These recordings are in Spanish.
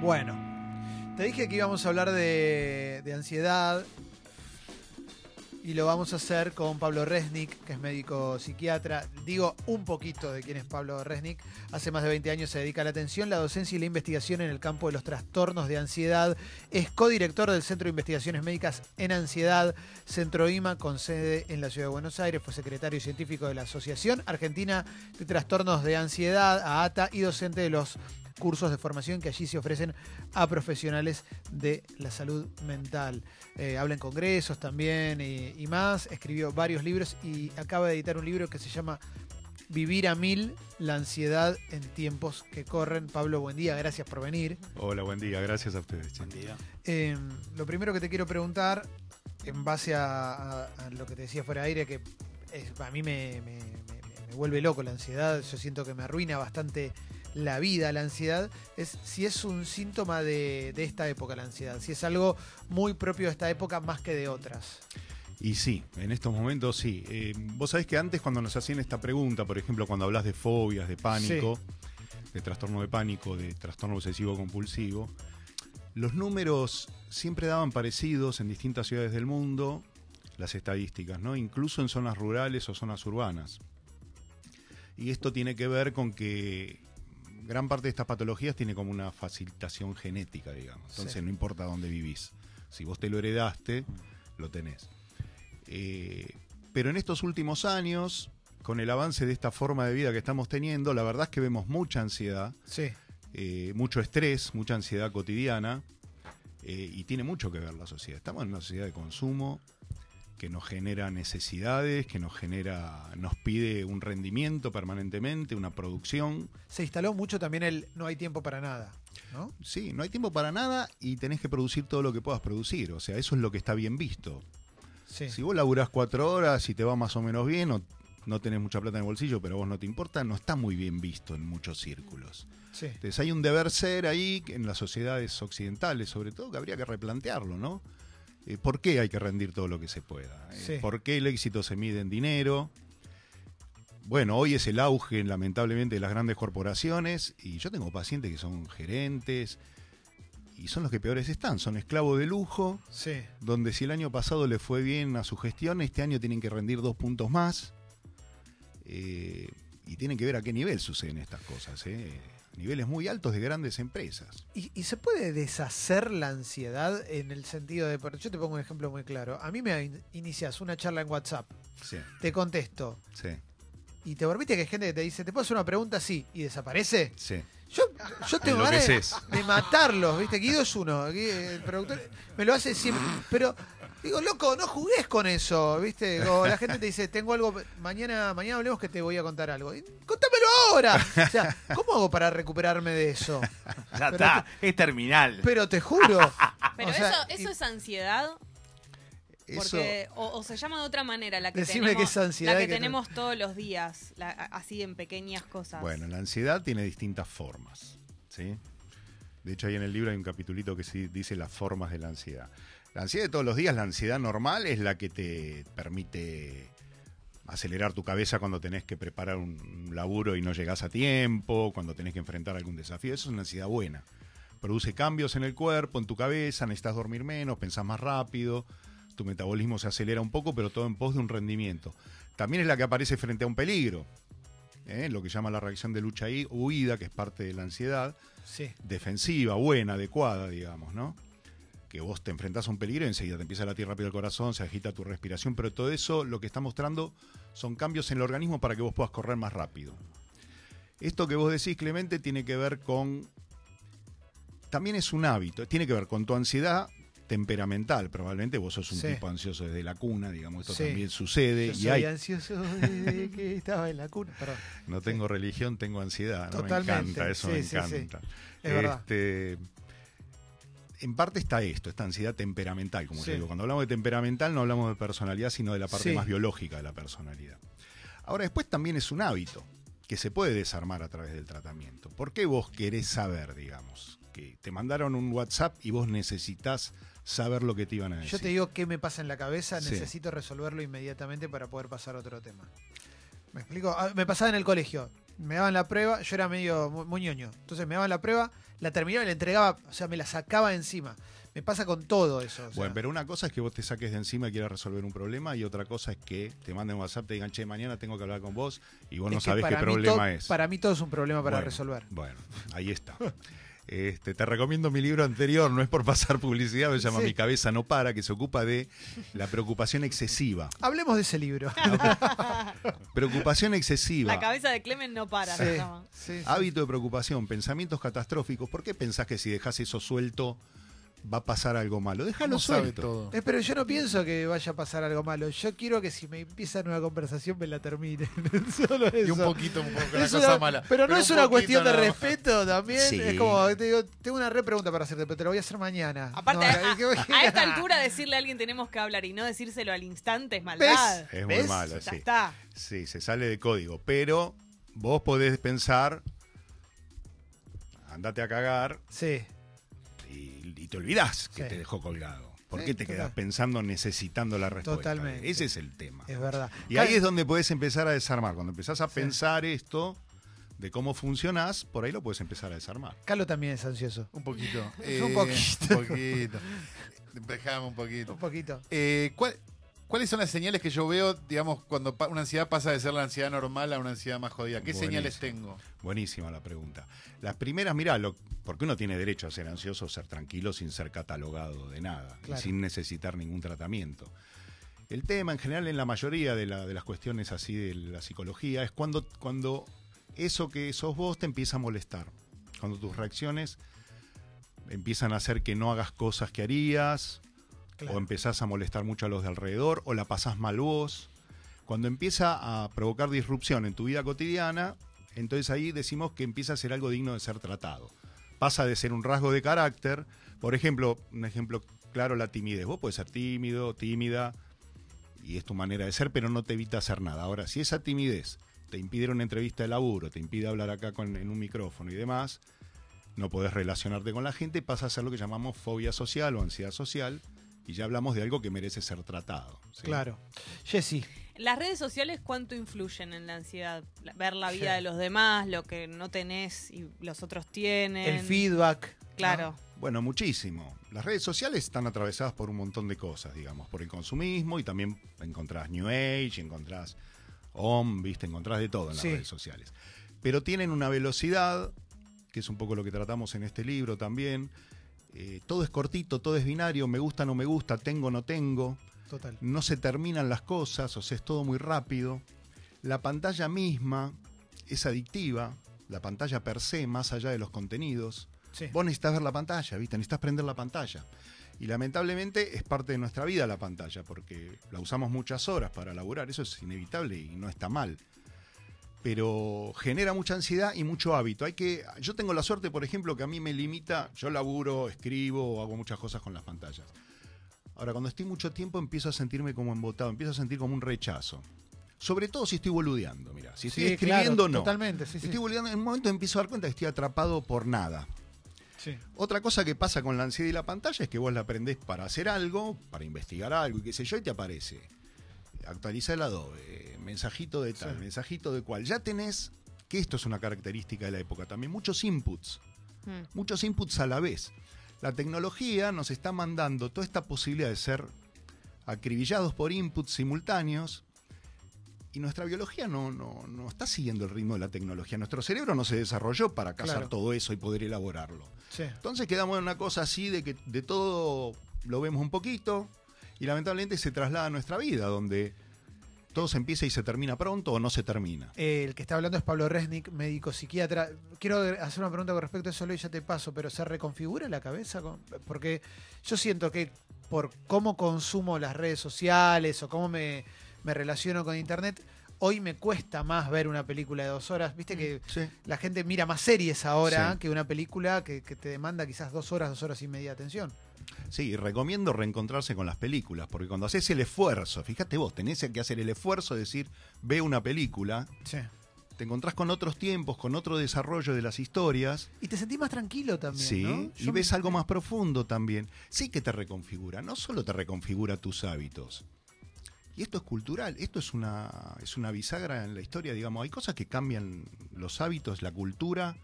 Bueno, te dije que íbamos a hablar de, de ansiedad y lo vamos a hacer con Pablo Resnick, que es médico psiquiatra. Digo un poquito de quién es Pablo Resnick. Hace más de 20 años se dedica a la atención, la docencia y la investigación en el campo de los trastornos de ansiedad. Es codirector del Centro de Investigaciones Médicas en Ansiedad, Centro IMA, con sede en la Ciudad de Buenos Aires. Fue secretario científico de la Asociación Argentina de Trastornos de Ansiedad, AATA, y docente de los cursos de formación que allí se ofrecen a profesionales de la salud mental. Eh, habla en congresos también y, y más, escribió varios libros y acaba de editar un libro que se llama Vivir a mil, la ansiedad en tiempos que corren. Pablo, buen día, gracias por venir. Hola, buen día, gracias a ustedes. che. Eh, lo primero que te quiero preguntar, en base a, a- a lo que te decía fuera de aire, que es- a mí me, me- me- me vuelve loco la ansiedad, yo siento que me arruina bastante la vida la ansiedad, es si es un síntoma de, de esta época la ansiedad, si es algo muy propio de esta época más que de otras. Y sí, en estos momentos sí. Eh, Vos sabés que antes cuando nos hacían esta pregunta, por ejemplo, cuando hablas de fobias, de pánico, de trastorno de pánico, de trastorno obsesivo compulsivo, los números siempre daban parecidos en distintas ciudades del mundo, las estadísticas, ¿no? Incluso en zonas rurales o zonas urbanas. Y esto tiene que ver con que gran parte de estas patologías tiene como una facilitación genética, digamos. Entonces Sí. no importa dónde vivís. Si vos te lo heredaste, lo tenés. Eh, pero en estos últimos años, con el avance de esta forma de vida que estamos teniendo, la verdad es que vemos mucha ansiedad, Sí, eh, mucho estrés, mucha ansiedad cotidiana, eh, y tiene mucho que ver la sociedad. Estamos en una sociedad de consumo que nos genera necesidades, que nos genera, nos pide un rendimiento permanentemente, una producción. se instaló mucho también el no hay tiempo para nada, ¿no? Sí, no hay tiempo para nada y tenés que producir todo lo que puedas producir. O sea, eso es lo que está bien visto. Sí, Si vos laburás cuatro horas y te va más o menos bien, o no tenés mucha plata en el bolsillo, pero a vos no te importa, no está muy bien visto en muchos círculos. sí. Entonces hay un deber ser ahí en las sociedades occidentales, sobre todo, que habría que replantearlo, ¿no? Eh, ¿Por qué hay que rendir todo lo que se pueda? Eh, Sí. ¿Por qué el éxito se mide en dinero? Bueno, hoy es el auge, lamentablemente, de las grandes corporaciones y yo tengo pacientes que son gerentes y son los que peores están, son esclavos de lujo, Sí, donde si el año pasado le fue bien a su gestión, este año tienen que rendir dos puntos más. Eh, y tienen que ver a qué nivel suceden estas cosas. ¿eh? Niveles muy altos de grandes empresas. ¿Y, y se puede deshacer la ansiedad en el sentido de... Yo te pongo un ejemplo muy claro. A mí me in- inicias una charla en WhatsApp, Sí, te contesto, sí, y te permite que hay gente que te dice, ¿te puedo hacer una pregunta? Sí, y desaparece. sí. Yo, yo tengo ganas de, matarlos, ¿viste? Guido es uno, el productor me lo hace siempre. Pero digo, loco, no jugues con eso, ¿viste? Como la gente te dice, tengo algo, mañana, mañana hablemos que te voy a contar algo. Y, Contámelo ahora. O sea, ¿cómo hago para recuperarme de eso? Ya Pero está, es terminal. Pero te juro. Pero o sea, eso, y- eso es ansiedad, Eso, porque o, o se llama de otra manera la que Decime tenemos, que es ansiedad la que no- tenemos todos los días, la- así en pequeñas cosas. bueno, la ansiedad tiene distintas formas. ¿sí? De hecho, ahí en el libro hay un capitulito que sí dice las formas de la ansiedad. La ansiedad de todos los días, la ansiedad normal es la que te permite acelerar tu cabeza cuando tenés que preparar un un laburo y no llegás a tiempo, cuando tenés que enfrentar algún desafío. Eso es una ansiedad buena. Produce cambios en el cuerpo, en tu cabeza, necesitas dormir menos, pensás más rápido, tu metabolismo se acelera un poco, pero todo en pos de un rendimiento. También es la que aparece frente a un peligro, ¿eh? lo que llama la reacción de lucha y huida, que es parte de la ansiedad, Sí, defensiva, buena, adecuada, digamos, ¿no? Que vos te enfrentás a un peligro y enseguida te empieza a latir rápido el corazón, se agita tu respiración, pero todo eso lo que está mostrando son cambios en el organismo para que vos puedas correr más rápido. Esto que vos decís, Clemente, tiene que ver con... También es un hábito, tiene que ver con tu ansiedad temperamental, probablemente vos sos un Sí. tipo ansioso desde la cuna, digamos, esto Sí. también sucede yo y soy hay ansioso desde que estaba en la cuna. Perdón. no tengo religión, tengo ansiedad. ¿no? Totalmente, Me encanta, eso me encanta. Es verdad. En parte está esto, esta ansiedad temperamental, como Sí. yo digo. Cuando hablamos de temperamental no hablamos de personalidad, sino de la parte Sí. más biológica de la personalidad. Ahora, después también es un hábito que se puede desarmar a través del tratamiento. ¿Por qué vos querés saber, digamos? Que te mandaron un WhatsApp y vos necesitas saber lo que te iban a decir. Yo te digo qué me pasa en la cabeza, Sí. necesito resolverlo inmediatamente para poder pasar a otro tema. ¿Me explico? Ah, Me pasaba en el colegio. Me daban la prueba, yo era medio mu- muy ñoño. Entonces me daban la prueba, la terminaba y la entregaba, o sea, me la sacaba de encima. Me pasa con todo eso. o sea. Bueno, pero una cosa es que vos te saques de encima y quieras resolver un problema y otra cosa es que te manden WhatsApp, te digan, che, mañana tengo que hablar con vos y vos Es no que sabés qué para mí problema es. Para mí todo es un problema para Bueno, resolver. Bueno, ahí está. Este, te recomiendo mi libro anterior, no es por pasar publicidad, se llama Sí. Mi cabeza no para, que se ocupa de la preocupación excesiva. Hablemos de ese libro. Preocupación excesiva. La cabeza de Clemen no para, Sí, llama. sí, sí. Hábito de preocupación, pensamientos catastróficos. ¿Por qué pensás que si dejas eso suelto va a pasar algo malo? Déjalo ¿Cómo sabe suelto. todo? Eh, pero yo no pienso que vaya a pasar algo malo. Yo quiero que si me empieza una conversación me la termine. Solo eso. Y un poquito, un poco la Es cosa una- mala. Pero no un es una cuestión de respeto también. Sí. Es como, te digo, tengo una re pregunta para hacerte, pero te la voy a hacer mañana. Aparte, No, a, es que- a esta altura decirle a alguien tenemos que hablar y no decírselo al instante es maldad. Es muy ¿Ves? malo, Ya sí. está. Sí, se sale de código. Pero vos podés pensar, andate a cagar Sí. Y, te olvidás que Sí. te dejó colgado. ¿Por Sí, qué te total. quedás pensando necesitando la respuesta? Totalmente. Ese es el tema. Es verdad. Y ahí es donde puedes empezar a desarmar. Cuando empezás a Sí. pensar esto de cómo funcionás, por ahí lo puedes empezar a desarmar. Calo también es ansioso. Un poquito. Un poquito. Un poquito. Dejame un poquito. Un poquito. Eh, ¿cuál- ¿Cuáles son las señales que yo veo, digamos, cuando una ansiedad pasa de ser la ansiedad normal a una ansiedad más jodida? ¿Qué Buenísimo. señales tengo? Buenísima la pregunta. Las primeras, mirá, lo, porque uno tiene derecho a ser ansioso, ser tranquilo sin ser catalogado de nada Claro. y sin necesitar ningún tratamiento. El tema, en general, en la mayoría de, la- de las cuestiones así de la psicología, es cuando, cuando eso que sos vos te empieza a molestar. Cuando tus reacciones empiezan a hacer que no hagas cosas que harías, O empezás a molestar mucho a los de alrededor, o la pasás mal vos. Cuando empieza a provocar disrupción en tu vida cotidiana, entonces ahí decimos que empieza a ser algo digno de ser tratado. Pasa de ser un rasgo de carácter, por ejemplo, un ejemplo claro, la timidez. Vos puedes ser tímido, tímida, y es tu manera de ser, pero no te evita hacer nada. Ahora, si esa timidez te impide una entrevista de laburo, te impide hablar acá con, en un micrófono y demás, no podés relacionarte con la gente, pasa a ser lo que llamamos fobia social o ansiedad social, y ya hablamos de algo que merece ser tratado. ¿sí? Claro. Jessy, ¿Las redes sociales cuánto influyen en la ansiedad? Ver la vida Sí. de los demás, lo que no tenés y los otros tienen. el feedback. ¿no? Claro. Bueno, muchísimo. Las redes sociales están atravesadas por un montón de cosas, digamos, por el consumismo y también encontrás New Age, encontrás OM, viste, encontrás de todo en las Sí. redes sociales. Pero tienen una velocidad, que es un poco lo que tratamos en este libro también. Eh, todo es cortito, todo es binario, me gusta, no me gusta, tengo, no tengo. Total. no se terminan las cosas, o sea, es todo muy rápido. La pantalla misma es adictiva, la pantalla per se, más allá de los contenidos. Sí. Vos necesitas ver la pantalla, ¿viste? Necesitas prender la pantalla. Y lamentablemente es parte de nuestra vida la pantalla, porque la usamos muchas horas para laburar, eso es inevitable y no está mal. Pero genera mucha ansiedad y mucho hábito. Hay que, yo tengo la suerte, por ejemplo, que a mí me limita, yo laburo, escribo, hago muchas cosas con las pantallas. Ahora, cuando estoy mucho tiempo empiezo a sentirme como embotado, empiezo a sentir como un rechazo. Sobre todo si estoy boludeando, mira. Si estoy Sí, escribiendo, claro, no. Totalmente, sí, sí. Estoy boludeando, en un momento empiezo a dar cuenta que estoy atrapado por nada. Sí. Otra cosa que pasa con la ansiedad y la pantalla es que vos la aprendés para hacer algo, para investigar algo y qué sé yo, y te aparece. Actualiza el Adobe, mensajito de tal, Sí. mensajito de cual. Ya tenés, que esto es una característica de la época también, muchos inputs Mm. muchos inputs a la vez. La tecnología nos está mandando toda esta posibilidad de ser acribillados por inputs simultáneos y nuestra biología no, no, no está siguiendo el ritmo de la tecnología. Nuestro cerebro no se desarrolló para cazar Claro. todo eso y poder elaborarlo. Sí. Entonces quedamos en una cosa así de que de todo lo vemos un poquito y lamentablemente se traslada a nuestra vida, donde todo se empieza y se termina pronto o no se termina. El que está hablando es Pablo Resnick, médico psiquiatra. Quiero hacer una pregunta con respecto a eso, y ya te paso, pero ¿se reconfigura la cabeza? Porque yo siento que por cómo consumo las redes sociales o cómo me, me relaciono con Internet, hoy me cuesta más ver una película de dos horas. Viste que Sí. la gente mira más series ahora Sí. que una película que, que te demanda quizás dos horas, dos horas y media de atención. Sí, y recomiendo reencontrarse con las películas, porque cuando haces el esfuerzo, fíjate vos, tenés que hacer el esfuerzo de decir, ve una película, Sí. te encontrás con otros tiempos, con otro desarrollo de las historias, Y te sentís más tranquilo también. sí, ¿no? y Yo ves me- algo más profundo también. Sí que te reconfigura, no solo te reconfigura tus hábitos, Y esto es cultural, esto es una, es una bisagra en la historia, digamos. Hay cosas que cambian los hábitos, la cultura,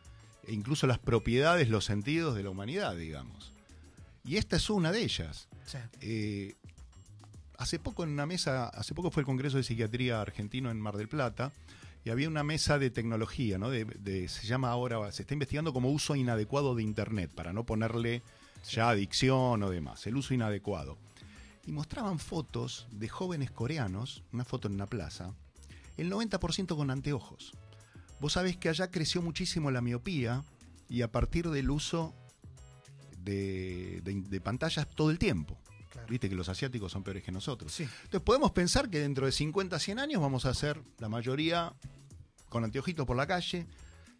e incluso las propiedades, los sentidos de la humanidad, digamos. Y esta es una de ellas. Sí. Eh, hace poco en una mesa, hace poco fue el Congreso de Psiquiatría Argentino en Mar del Plata, y había una mesa de tecnología, ¿no? De, de- se llama ahora, se está investigando como uso inadecuado de Internet, para no ponerle ya adicción o demás, el uso inadecuado. Y mostraban fotos de jóvenes coreanos, una foto en una plaza, el 90% con anteojos. Vos sabés que allá creció muchísimo la miopía y a partir del uso de, de- de pantallas todo el tiempo. Claro. Viste que los asiáticos son peores que nosotros. Sí. Entonces podemos pensar que dentro de 50, 100 años vamos a ser la mayoría con anteojitos por la calle.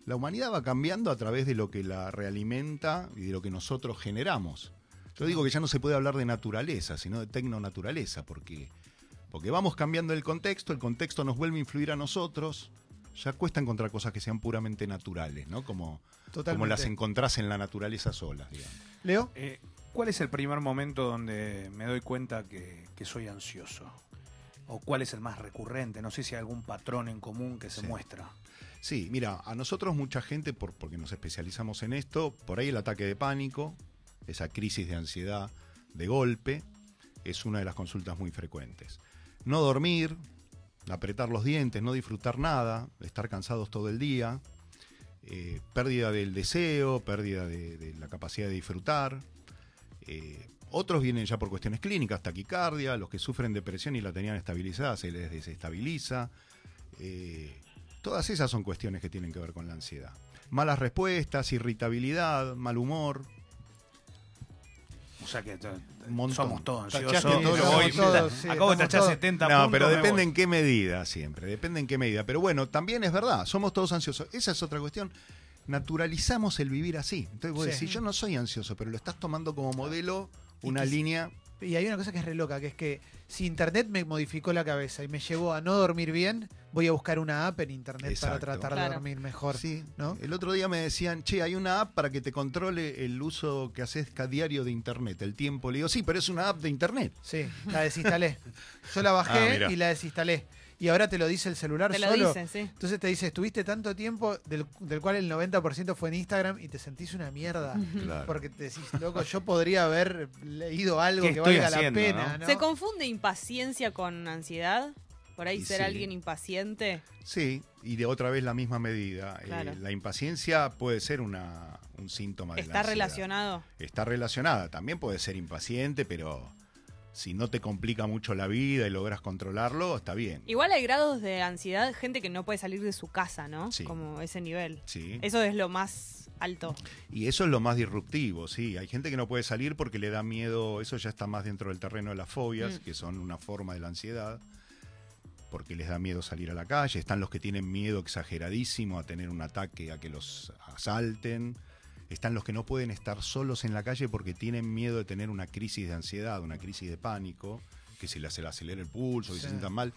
La humanidad va cambiando a través de lo que la realimenta y de lo que nosotros generamos. Yo digo que ya no se puede hablar de naturaleza, sino de tecnonaturaleza, porque, porque vamos cambiando el contexto, el contexto nos vuelve a influir a nosotros. Ya cuesta encontrar cosas que sean puramente naturales, ¿no? Como, como las encontrás en la naturaleza solas, digamos. Leo. Eh, ¿Cuál es el primer momento donde me doy cuenta que, que soy ansioso? ¿O cuál es el más recurrente? No sé si hay algún patrón en común que se Sí. muestra. Sí, mira, a nosotros mucha gente, por, porque nos especializamos en esto, por ahí el ataque de pánico, esa crisis de ansiedad de golpe, es una de las consultas muy frecuentes. No dormir, apretar los dientes, no disfrutar nada, estar cansados todo el día, eh, pérdida del deseo, pérdida de, la capacidad de disfrutar. Eh, otros vienen ya por cuestiones clínicas, taquicardia, los que sufren depresión y la tenían estabilizada se les desestabiliza. Eh, todas esas son cuestiones que tienen que ver con la ansiedad. Malas respuestas, irritabilidad, mal humor. O sea que montón. somos todos ansiosos. todos, Yo somos voy- todos, sí, acabo de tachar todos. 70 No, puntos. pero depende en qué medida siempre, depende en qué medida. Pero bueno, también es verdad, somos todos ansiosos. Esa es otra cuestión. Naturalizamos el vivir así. Entonces vos Sí. decís, yo no soy ansioso, pero lo estás tomando como modelo Y una línea. Y hay una cosa que es re loca, que es que si Internet me modificó la cabeza y me llevó a no dormir bien, voy a buscar una app en Internet Exacto. para tratar de Claro. dormir mejor. Sí, ¿no? El otro día me decían, che, hay una app para que te controle el uso que haces cada diario de Internet, el tiempo. Le digo, sí, pero es una app de Internet. Sí, la desinstalé. Yo la Ah, bajé mirá. y la desinstalé. Y ahora te lo dice el celular Te lo solo. dicen, sí. Entonces te dice, estuviste tanto tiempo, del, del cual el 90% fue en Instagram, y te sentís una mierda. Claro. Porque te decís, loco, yo podría haber leído algo ¿Qué que valga haciendo, la pena. no? ¿no? ¿Se confunde impaciencia con ansiedad? Por ahí Y ser sí. alguien impaciente. Sí, y de otra vez la misma medida. Eh, la impaciencia puede ser una, un síntoma de la ¿Está ansiedad. relacionado? Está relacionada. También puede ser impaciente, pero si no te complica mucho la vida y logras controlarlo, está bien. Igual hay grados de ansiedad, gente que no puede salir de su casa, ¿no? Sí. Como ese nivel. Sí. Eso es lo más alto. Y eso es lo más disruptivo, sí. Hay gente que no puede salir porque le da miedo, eso ya está más dentro del terreno de las fobias, Mm. que son una forma de la ansiedad, porque les da miedo salir a la calle. Están los que tienen miedo exageradísimo a tener un ataque, a que los asalten. Están los que no pueden estar solos en la calle porque tienen miedo de tener una crisis de ansiedad, una crisis de pánico, que se les acelera el pulso, que Sí. se sientan mal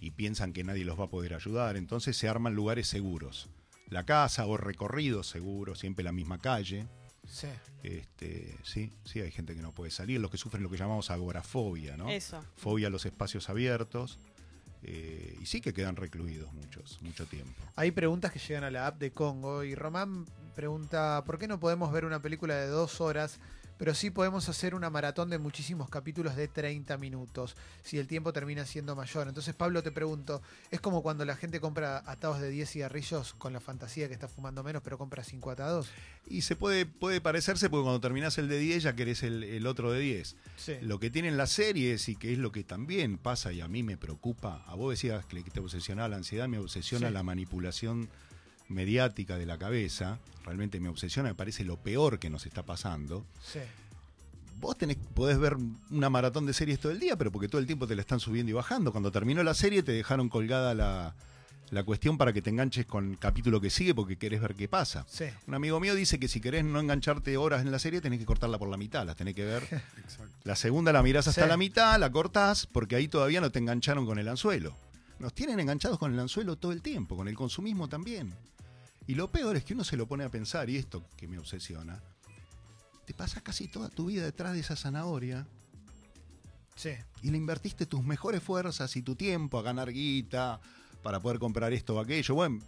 y piensan que nadie los va a poder ayudar. Entonces se arman lugares seguros. La casa o recorridos seguros, siempre la misma calle. Sí. Este, sí, sí, hay gente que no puede salir, los que sufren lo que llamamos agorafobia, ¿no? Eso. Fobia a los espacios abiertos. Eh, y sí que quedan recluidos muchos, mucho tiempo. Hay preguntas que llegan a la app de Congo y Román pregunta, ¿por qué no podemos ver una película de dos horas, pero sí podemos hacer una maratón de muchísimos capítulos de 30 minutos, si el tiempo termina siendo mayor? Entonces, Pablo, te pregunto, ¿es como cuando la gente compra atados de 10 cigarrillos con la fantasía que está fumando menos, pero compra 5 atados? Y se puede, puede parecerse porque cuando terminás el de 10 ya querés el, el otro de 10. Sí. Lo que tienen las series y que es lo que también pasa y a mí me preocupa, a vos decías que te obsesionaba la ansiedad, me obsesiona Sí. la manipulación mediática de la cabeza, realmente me obsesiona, me parece lo peor que nos está pasando. Sí. Vos tenés, podés ver una maratón de series todo el día, pero porque todo el tiempo te la están subiendo y bajando. Cuando terminó la serie te dejaron colgada la, la cuestión para que te enganches con el capítulo que sigue porque querés ver qué pasa. Sí. Un amigo mío dice que si querés no engancharte horas en la serie, tenés que cortarla por la mitad, las tenés que ver. Exacto. La segunda la mirás hasta Sí. la mitad, la cortás, porque ahí todavía no te engancharon con el anzuelo. Nos tienen enganchados con el anzuelo todo el tiempo, con el consumismo también. Y lo peor es que uno se lo pone a pensar, y esto que me obsesiona, te pasas casi toda tu vida detrás de esa zanahoria Sí. y le invertiste tus mejores fuerzas y tu tiempo a ganar guita para poder comprar esto o aquello. Bueno,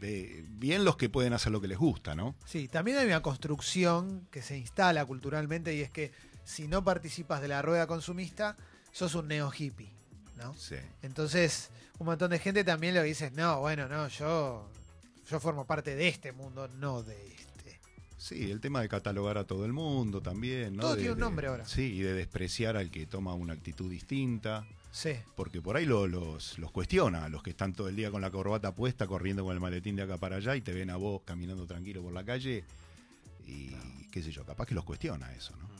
de- bien los que pueden hacer lo que les gusta, ¿no? Sí, también hay una construcción que se instala culturalmente y es que si no participas de la rueda consumista, sos un neo hippie, ¿no? Sí. Entonces, un montón de gente también lo dice, no, bueno, no, yo, yo formo parte de este mundo, no de este. Sí, el tema de catalogar a todo el mundo también, ¿no? Todo De- tiene un de- nombre ahora. Sí, y de despreciar al que toma una actitud distinta. Sí, Porque por ahí lo- los, los cuestiona, los que están todo el día con la corbata puesta, corriendo con el maletín de acá para allá y te ven a vos caminando tranquilo por la calle y qué sé yo, capaz que los cuestiona eso, ¿no?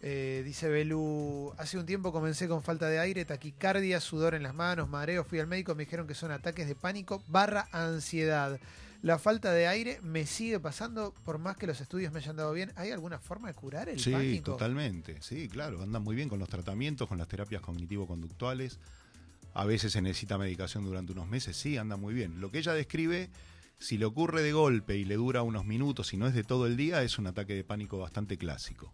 Eh, dice Belú, hace un tiempo comencé con falta de aire, taquicardia, sudor en las manos, mareo, fui al médico, me dijeron que son ataques de pánico barra ansiedad. La falta de aire me sigue pasando por más que los estudios me hayan dado bien. ¿Hay alguna forma de curar el Sí, pánico? totalmente. Sí, claro, andan muy bien con los tratamientos, con las terapias cognitivo-conductuales. A veces se necesita medicación durante unos meses, sí, anda muy bien. Lo que ella describe, si le ocurre de golpe y le dura unos minutos y no es de todo el día, es un ataque de pánico bastante clásico.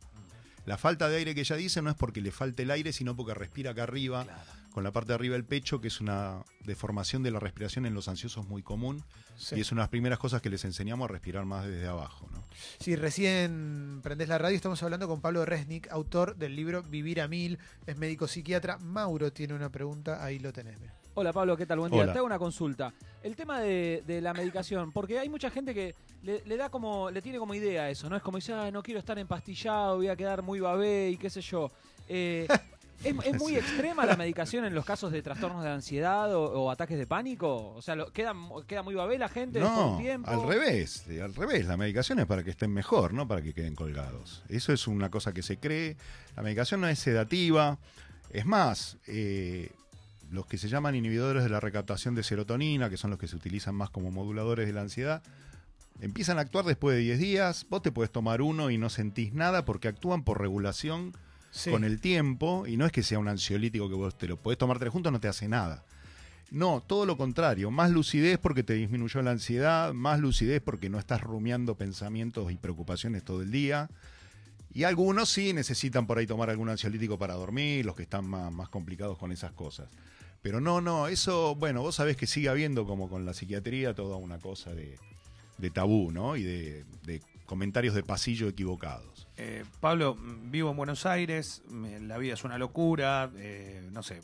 La falta de aire que ella dice no es porque le falte el aire, sino porque respira acá arriba, con la parte de arriba del pecho, que es una deformación de la respiración en los ansiosos muy común. Sí. Y es una de las primeras cosas que les enseñamos a respirar más desde abajo. ¿no? Si recién prendés la radio, estamos hablando con Pablo Resnick, autor del libro Vivir a Mil, es médico psiquiatra. Mauro tiene una pregunta, ahí lo tenés. mira. Hola Pablo, ¿qué tal? Buen día. Hola. Te hago una consulta. El tema de, de la medicación, porque hay mucha gente que le, le da como, le tiene como idea eso, ¿no? Es como dice, "Ay, no quiero estar empastillado, voy a quedar muy babé y qué sé yo. Eh, ¿es, es muy extrema la medicación en los casos de trastornos de ansiedad o, o ataques de pánico? O sea, lo- ¿queda, queda muy babé la gente No, tiempo? al revés, al revés. La medicación es para que estén mejor, no para que queden colgados. Eso es una cosa que se cree. La medicación no es sedativa. Es más, eh, los que se llaman inhibidores de la recaptación de serotonina, que son los que se utilizan más como moduladores de la ansiedad, empiezan a actuar después de 10 días. Vos te puedes tomar uno y no sentís nada porque actúan por regulación Sí. con el tiempo y no es que sea un ansiolítico que vos te lo podés tomar tres juntos no te hace nada. No, todo lo contrario, más lucidez porque te disminuyó la ansiedad, más lucidez porque no estás rumiando pensamientos y preocupaciones todo el día. Y algunos sí necesitan por ahí tomar algún ansiolítico para dormir, los que están más, más complicados con esas cosas. Pero no, no, eso, bueno, vos sabés que sigue habiendo como con la psiquiatría toda una cosa de, de tabú, ¿no? Y de, de comentarios de pasillo equivocados. Eh, Pablo, vivo en Buenos Aires, me- la vida es una locura, eh, no sé,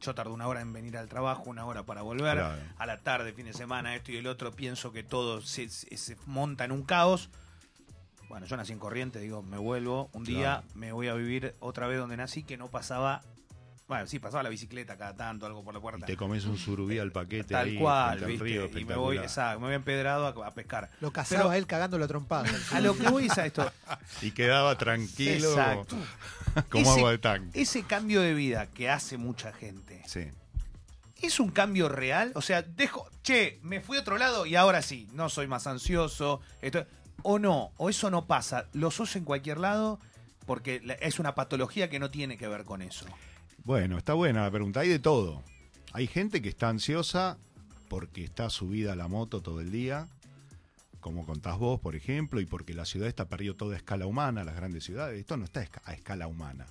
yo tardo una hora en venir al trabajo, una hora para volver, Claro. a la tarde, fin de semana, esto y el otro, pienso que todo se, se- se monta en un caos. Bueno, yo nací en Corrientes, digo, me vuelvo, un día Claro. me voy a vivir otra vez donde nací, que no pasaba, bueno, sí, pasaba la bicicleta cada tanto, algo por la Y puerta. te comes un surubí al paquete Tal ahí, cual, al ¿viste? río, y me voy, exacto, me voy empedrado a, a pescar. Lo cazaba Pero- él cagándolo a trompadas. A lo que voy es a esto. Y quedaba tranquilo Exacto. como Ese- agua de tanque. Ese cambio de vida que hace mucha gente, Sí. ¿es un cambio real? O sea, dejo, che, me fui a otro lado y ahora sí, no soy más ansioso, esto, o no, o eso no pasa, lo sos en cualquier lado porque es una patología que no tiene que ver con eso. Bueno, está buena la pregunta. Hay de todo. Hay gente que está ansiosa porque está subida a la moto todo el día, como contás vos, por ejemplo, y porque la ciudad está perdido toda escala humana, las grandes ciudades. Esto no está a esca- a escala humana.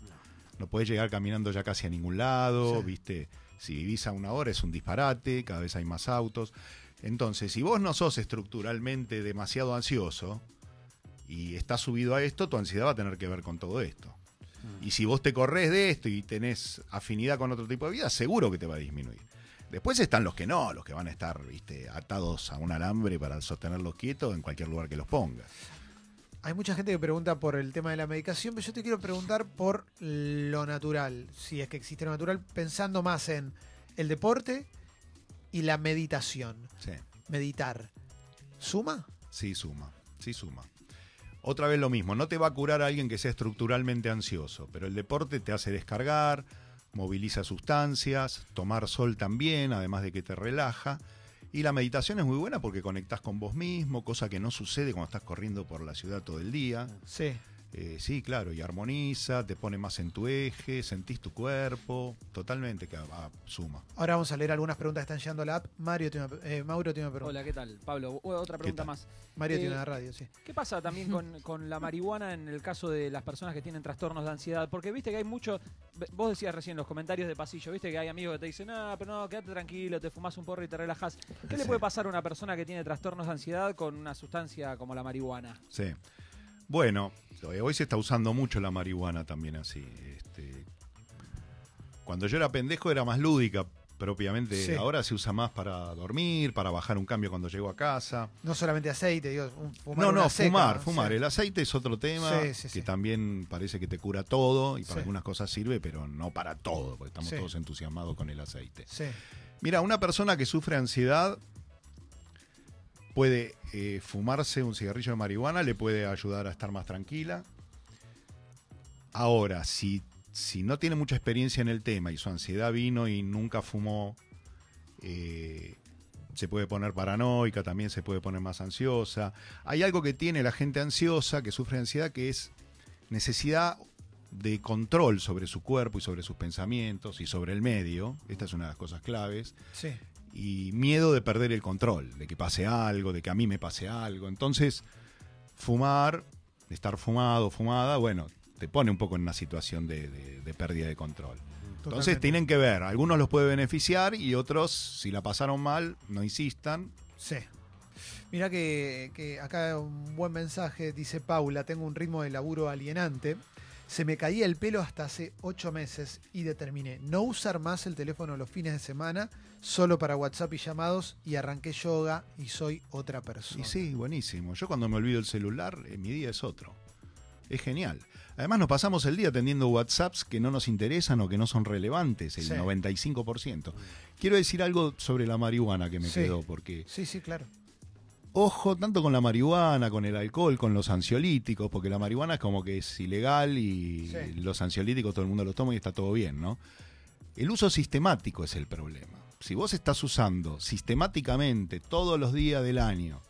No podés llegar caminando ya casi a ningún lado, Sí. ¿viste? Si vivís a una hora es un disparate, cada vez hay más autos. Entonces, si vos no sos estructuralmente demasiado ansioso y estás subido a esto, tu ansiedad va a tener que ver con todo esto. Y si vos te corres de esto y tenés afinidad con otro tipo de vida, seguro que te va a disminuir. Después están los que no, los que van a estar viste, atados a un alambre para sostenerlos quietos en cualquier lugar que los pongas. Hay mucha gente que pregunta por el tema de la medicación, pero yo te quiero preguntar por lo natural, si es que existe lo natural, pensando más en el deporte y la meditación. Sí, Meditar. ¿Suma? sí suma, sí suma. Otra vez lo mismo, no te va a curar a alguien que sea estructuralmente ansioso, pero el deporte te hace descargar, moviliza sustancias, tomar sol también, además de que te relaja. Y la meditación es muy buena porque conectás con vos mismo, cosa que no sucede cuando estás corriendo por la ciudad todo el día. Sí. Eh, sí, claro, y armoniza, te pone más en tu eje, sentís tu cuerpo, totalmente que ah, suma. Ahora vamos a leer algunas preguntas que están llegando a la app. Mario tiene una- eh, Mauro tiene una pregunta. Hola, ¿qué tal? Pablo, otra pregunta más. Mario Eh, tiene una radio, sí. ¿Qué pasa también con, con la marihuana en el caso de las personas que tienen trastornos de ansiedad? Porque viste que hay mucho. Vos decías recién los comentarios de pasillo, viste que hay amigos que te dicen, ah, pero no, quédate tranquilo, te fumas un porro y te relajás. ¿Qué le puede pasar a una persona que tiene trastornos de ansiedad con una sustancia como la marihuana? Sí. Bueno, hoy se está usando mucho la marihuana también así. Este, cuando yo era pendejo era más lúdica propiamente. Sí. Ahora se usa más para dormir, para bajar un cambio cuando llego a casa. No solamente aceite, digo, fumar no, no, seca, fumar, ¿no? fumar. Sí. El aceite es otro tema Sí, que también parece que te cura todo y para algunas cosas sirve, pero no para todo, porque estamos todos entusiasmados con el aceite. Mira, una persona que sufre ansiedad puede eh, fumarse un cigarrillo de marihuana, le puede ayudar a estar más tranquila. Ahora, si, si no tiene mucha experiencia en el tema y su ansiedad vino y nunca fumó, eh, se puede poner paranoica, también se puede poner más ansiosa. Hay algo que tiene la gente ansiosa, que sufre ansiedad, que es necesidad de control sobre su cuerpo y sobre sus pensamientos y sobre el medio. Esta es una de las cosas claves Sí. Y miedo de perder el control, de que pase algo, de que a mí me pase algo. Entonces, fumar, estar fumado, fumada, bueno, te pone un poco en una situación de, de- de pérdida de control. Entonces tienen que ver, algunos los puede beneficiar y otros, si la pasaron mal, no insistan. Sí. Mira que, que acá un buen mensaje, dice Paula, tengo un ritmo de laburo alienante. Se me caía el pelo hasta hace ocho meses y determiné no usar más el teléfono los fines de semana, solo para WhatsApp y llamados, y arranqué yoga y soy otra persona. Y sí, buenísimo. Yo cuando me olvido el celular, eh, mi día es otro. Es genial. Además nos pasamos el día atendiendo WhatsApps que no nos interesan o que no son relevantes, el Sí. 95%. Quiero decir algo sobre la marihuana que me Sí. quedó, porque Sí, sí, claro. Ojo tanto con la marihuana, con el alcohol, con los ansiolíticos, porque la marihuana es como que es ilegal y Sí. los ansiolíticos todo el mundo los toma y está todo bien, ¿no? El uso sistemático es el problema. Si vos estás usando sistemáticamente todos los días del año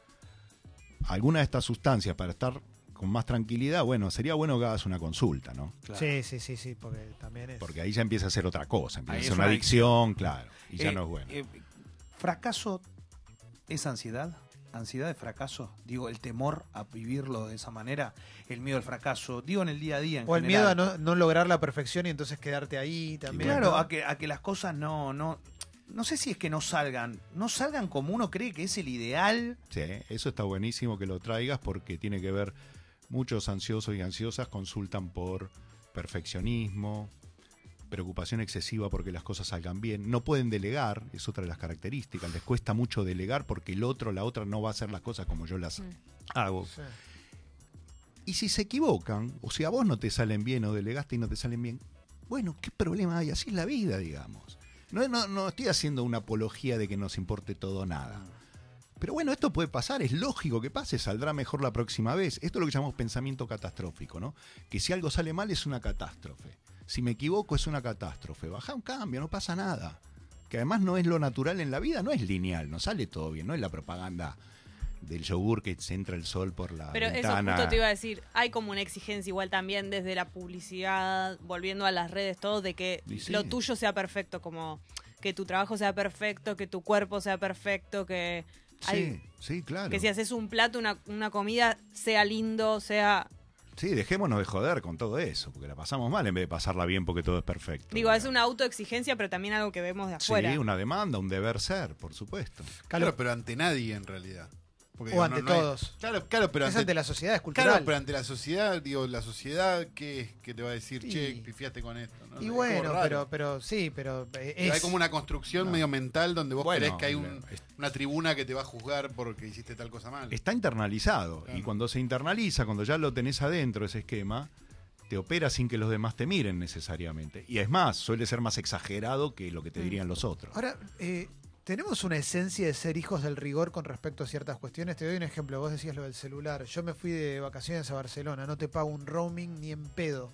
alguna de estas sustancias para estar con más tranquilidad, bueno, sería bueno que hagas una consulta, ¿no? Sí, sí, sí, sí, porque también es. Porque ahí ya empieza a ser otra cosa, empieza Ahí a ser una una adicción, claro, y ya Eh, no es bueno. eh, ¿Fracaso es ansiedad? ¿Ansiedad de fracaso? Digo, el temor a vivirlo de esa manera, el miedo al fracaso, digo en el día a día. En o el miedo a no, no lograr la perfección y entonces quedarte ahí también. Claro, ¿no? a que, a que las cosas no, no. No sé si es que no salgan. No salgan como uno cree que es el ideal. Sí, eso está buenísimo que lo traigas porque tiene que ver, muchos ansiosos y ansiosas consultan por perfeccionismo, preocupación excesiva porque las cosas salgan bien, no pueden delegar, es otra de las características, les cuesta mucho delegar porque el otro, la otra no va a hacer las cosas como yo las Mm. hago. Sí. Y si se equivocan, o si a vos no te salen bien o delegaste y no te salen bien, bueno, ¿qué problema hay? Así es la vida, digamos. No, no, no estoy haciendo una apología de que nos importe todo o nada. Pero bueno, esto puede pasar, es lógico que pase, saldrá mejor la próxima vez. Esto es lo que llamamos pensamiento catastrófico, ¿no? Que si algo sale mal es una catástrofe. Si me equivoco es una catástrofe. Baja un cambio, no pasa nada. Que además no es lo natural en la vida, no es lineal, no sale todo bien, no es la propaganda del yogur que se entra el sol por la Pero eso ventana. justo te iba a decir, hay como una exigencia igual también desde la publicidad, volviendo a las redes, todo, de que sí. lo tuyo sea perfecto, como que tu trabajo sea perfecto, que tu cuerpo sea perfecto, que, hay- Sí, sí, claro. que si haces un plato, una, una comida, sea lindo, sea... Sí, dejémonos de joder con todo eso, porque la pasamos mal en vez de pasarla bien porque todo es perfecto. Digo, es una autoexigencia, pero también algo que vemos de afuera. Sí, una demanda, un deber ser, por supuesto. Claro, pero ante nadie en realidad. Porque, O digo, ante todos. claro, claro, pero es ante, ante la sociedad, es cultural. Claro, pero ante la sociedad, digo, la sociedad que, que te va a decir, Y- che, pifiaste con esto. ¿no? y Es bueno, pero, pero sí, pero eh, Pero es, Hay como una construcción No. medio mental donde vos Bueno, crees que hay un- es- una tribuna que te va a juzgar porque hiciste tal cosa mal. Está internalizado. Claro. Y cuando se internaliza, cuando ya lo tenés adentro, ese esquema, te opera sin que los demás te miren necesariamente. Y es más, suele ser más exagerado que lo que te dirían los otros. Ahora, eh, tenemos una esencia de ser hijos del rigor con respecto a ciertas cuestiones. Te doy un ejemplo. Vos decías lo del celular. Yo me fui de vacaciones a Barcelona. No te pago un roaming ni en pedo.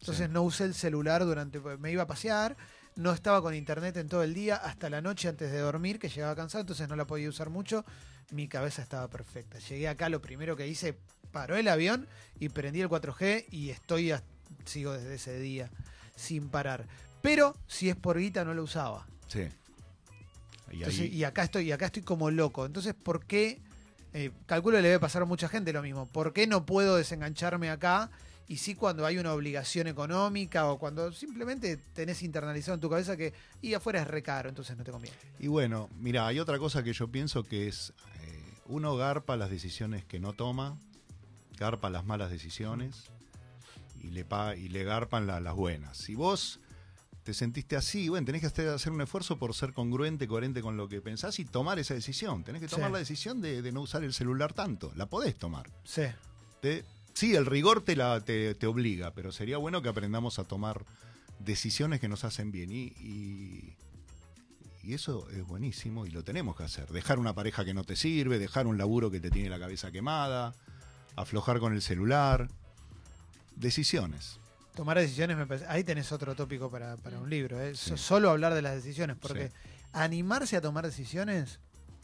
Entonces Sí. no usé el celular durante... Me iba a pasear. No estaba con internet en todo el día hasta la noche antes de dormir, que llegaba cansado, entonces no la podía usar mucho. Mi cabeza estaba perfecta. Llegué acá, lo primero que hice, paró el avión y prendí el 4G y estoy, a- sigo desde ese día sin parar. Pero si es por guita no lo usaba. Sí. Y Entonces, ahí- y acá estoy, y acá estoy como loco. Entonces, ¿por qué? eh, calculo que le debe pasar a mucha gente lo mismo. ¿Por qué no puedo desengancharme acá? Y sí cuando hay una obligación económica o cuando simplemente tenés internalizado en tu cabeza que y afuera es recaro, entonces no te conviene. Y bueno, mira, hay otra cosa que yo pienso que es, eh, uno garpa las decisiones que no toma, garpa las malas decisiones y le, pa- y le garpan la- las buenas. Si vos te sentiste así, bueno, tenés que hacer, un esfuerzo por ser congruente, coherente con lo que pensás y tomar esa decisión. Tenés que tomar Sí. la decisión de, de no usar el celular tanto. La podés tomar. Sí. Te- sí, el rigor te, la, te, te obliga, pero sería bueno que aprendamos a tomar decisiones que nos hacen bien. Y, y, y eso es buenísimo y lo tenemos que hacer. Dejar una pareja que no te sirve, dejar un laburo que te tiene la cabeza quemada, aflojar con el celular. Decisiones. Tomar decisiones, me parece- ahí tenés otro tópico para, para Mm. un libro. ¿eh? Sí. Solo hablar de las decisiones, porque Sí. animarse a tomar decisiones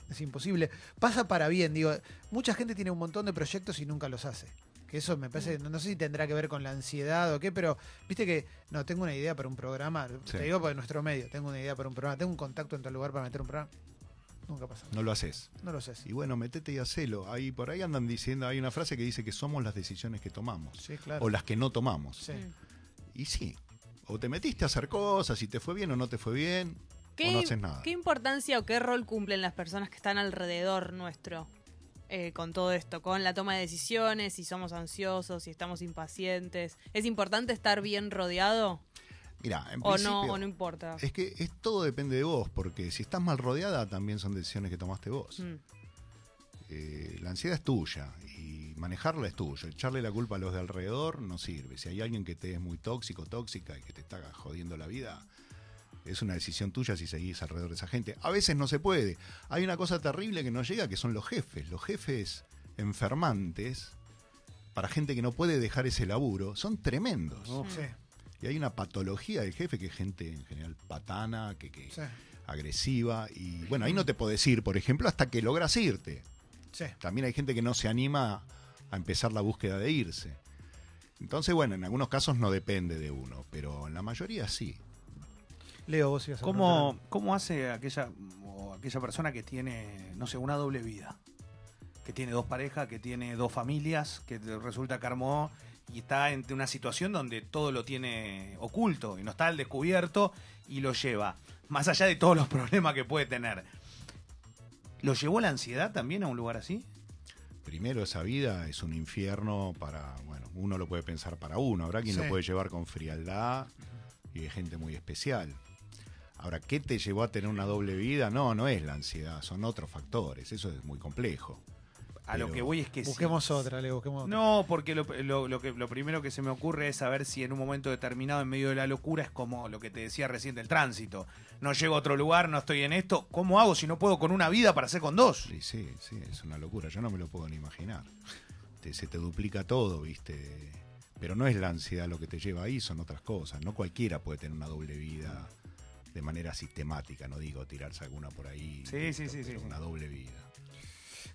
es imposible. Pasa para bien, digo, mucha gente tiene un montón de proyectos y nunca los hace. Que eso me parece, no, no sé si tendrá que ver con la ansiedad o qué, pero viste que, no, tengo una idea para un programa, Sí. te digo por nuestro medio, tengo una idea para un programa, tengo un contacto en tal lugar para meter un programa. Nunca pasa. No lo haces. No lo sé. Y bueno, metete y hacelo. Ahí, por ahí andan diciendo, hay una frase que dice que somos las decisiones que tomamos. Sí, claro. O las que no tomamos. Sí. Y sí. O te metiste a hacer cosas, si te fue bien o no te fue bien, o no haces nada. ¿Qué importancia o qué rol cumplen las personas que están alrededor nuestro eh, con todo esto? Con la toma de decisiones, si somos ansiosos, si estamos impacientes. ¿Es importante estar bien rodeado Mira, en o principio, no, o no importa? es que es, todo depende de vos, porque si estás mal rodeada también son decisiones que tomaste vos. Mm. Eh, la ansiedad es tuya y manejarla es tuyo. Echarle la culpa a los de alrededor no sirve. Si hay alguien que te es muy tóxico, tóxica y que te está jodiendo la vida, es una decisión tuya si seguís alrededor de esa gente. A veces no se puede. Hay una cosa terrible que nos llega que son los jefes. Los jefes enfermantes, para gente que no puede dejar ese laburo, son tremendos. Sí, Y hay una patología del jefe que es gente en general patana, que, que sí, agresiva. Y bueno, ahí no te podés ir, por ejemplo, hasta que logras irte. sí. También hay gente que no se anima a empezar la búsqueda de irse. Entonces, bueno, en algunos casos no depende de uno, pero en la mayoría sí. Leo, vos ibas a ¿Cómo, ¿Cómo hace aquella, o aquella persona que tiene, no sé, una doble vida? Que tiene dos parejas, que tiene dos familias, que resulta que armó y está en una situación donde todo lo tiene oculto y no está al descubierto y lo lleva, más allá de todos los problemas que puede tener. ¿Lo llevó la ansiedad también a un lugar así? Primero, esa vida es un infierno para, bueno, uno lo puede pensar para uno. Habrá quien Sí. lo puede llevar con frialdad y de gente muy especial. Ahora, ¿qué te llevó a tener una doble vida? No, no es la ansiedad, son otros factores. Eso es muy complejo. A lo que voy es que sí. Busquemos otra, Leo, busquemos otra. No, porque lo, lo- lo que, lo primero que se me ocurre es saber si en un momento determinado, en medio de la locura, es como lo que te decía recién del tránsito. No llego a otro lugar, no estoy en esto. ¿Cómo hago si no puedo con una vida para hacer con dos? Sí, sí, sí, es una locura. Yo no me lo puedo ni imaginar. Te- se te duplica todo, ¿viste? Pero no es la ansiedad lo que te lleva ahí, son otras cosas. No cualquiera puede tener una doble vida de manera sistemática, no digo tirarse alguna por ahí. Sí, sí, sí, sí. Una doble vida.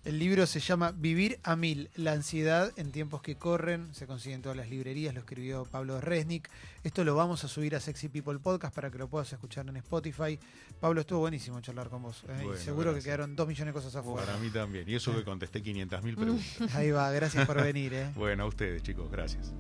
El libro se llama Vivir a Mil, la ansiedad en tiempos que corren. Se consigue en todas las librerías, lo escribió Pablo Resnick. Esto lo vamos a subir a Sexy People Podcast para que lo puedas escuchar en Spotify. Pablo, estuvo buenísimo charlar con vos. ¿eh? Y seguro gracias. que quedaron dos millones de cosas afuera. Para mí también. Y eso que contesté 500.000 preguntas. Ahí va, gracias por venir. ¿eh? bueno, a ustedes, chicos, gracias.